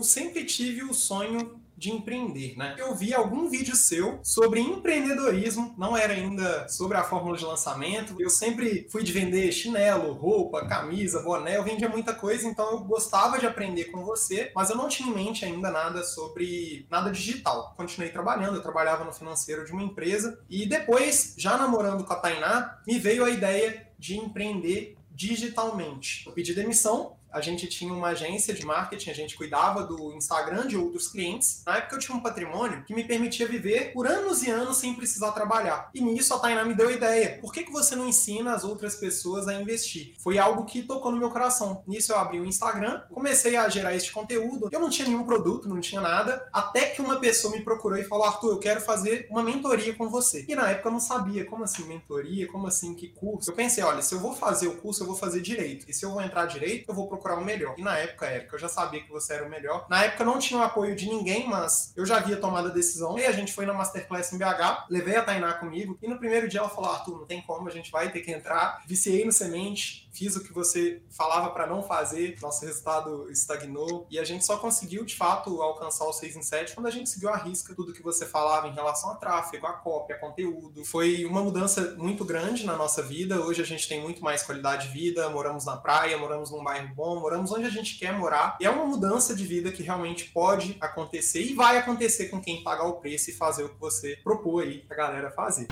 Sempre tive o sonho de empreender, né? Eu vi algum vídeo seu sobre empreendedorismo, não era ainda sobre a fórmula de lançamento. Eu sempre fui de vender chinelo, roupa, camisa, boné, eu vendia muita coisa, então eu gostava de aprender com você, mas eu não tinha em mente ainda nada sobre nada digital. Continuei trabalhando, eu trabalhava no financeiro de uma empresa e depois, já namorando com a Tainá, me veio a ideia de empreender digitalmente. Eu pedi demissão a gente tinha uma agência de marketing, a gente cuidava do Instagram de outros clientes. Na época eu tinha um patrimônio que me permitia viver por anos e anos sem precisar trabalhar. E nisso a Tainá me deu a ideia. Por que, que você não ensina as outras pessoas a investir? Foi algo que tocou no meu coração. Nisso eu abri o Instagram, comecei a gerar este conteúdo. Eu não tinha nenhum produto, não tinha nada, até que uma pessoa me procurou e falou: Arthur, eu quero fazer uma mentoria com você. E na época eu não sabia como assim mentoria, como assim que curso. Eu pensei: olha, se eu vou fazer o curso, eu vou fazer direito. E se eu vou entrar direito, eu vou procurar o melhor. E na época, Érica, eu já sabia que você era o melhor. Na época não tinha o apoio de ninguém, mas eu já havia tomado a decisão. E a gente foi na Masterclass em BH, levei a Tainá comigo. E no primeiro dia ela falou: Arthur, não tem como, a gente vai ter que entrar. Viciei no semente, fiz o que você falava para não fazer, nosso resultado estagnou. E a gente só conseguiu, de fato, alcançar o 6 em 7 quando a gente seguiu a risca tudo que você falava em relação a tráfego, a cópia, a conteúdo. Foi uma mudança muito grande na nossa vida. Hoje a gente tem muito mais qualidade de vida, moramos na praia, moramos num bairro bom, moramos moramos onde a gente quer morar. E é uma mudança de vida que realmente pode acontecer e vai acontecer com quem pagar o preço e fazer o que você propôs aí pra galera fazer.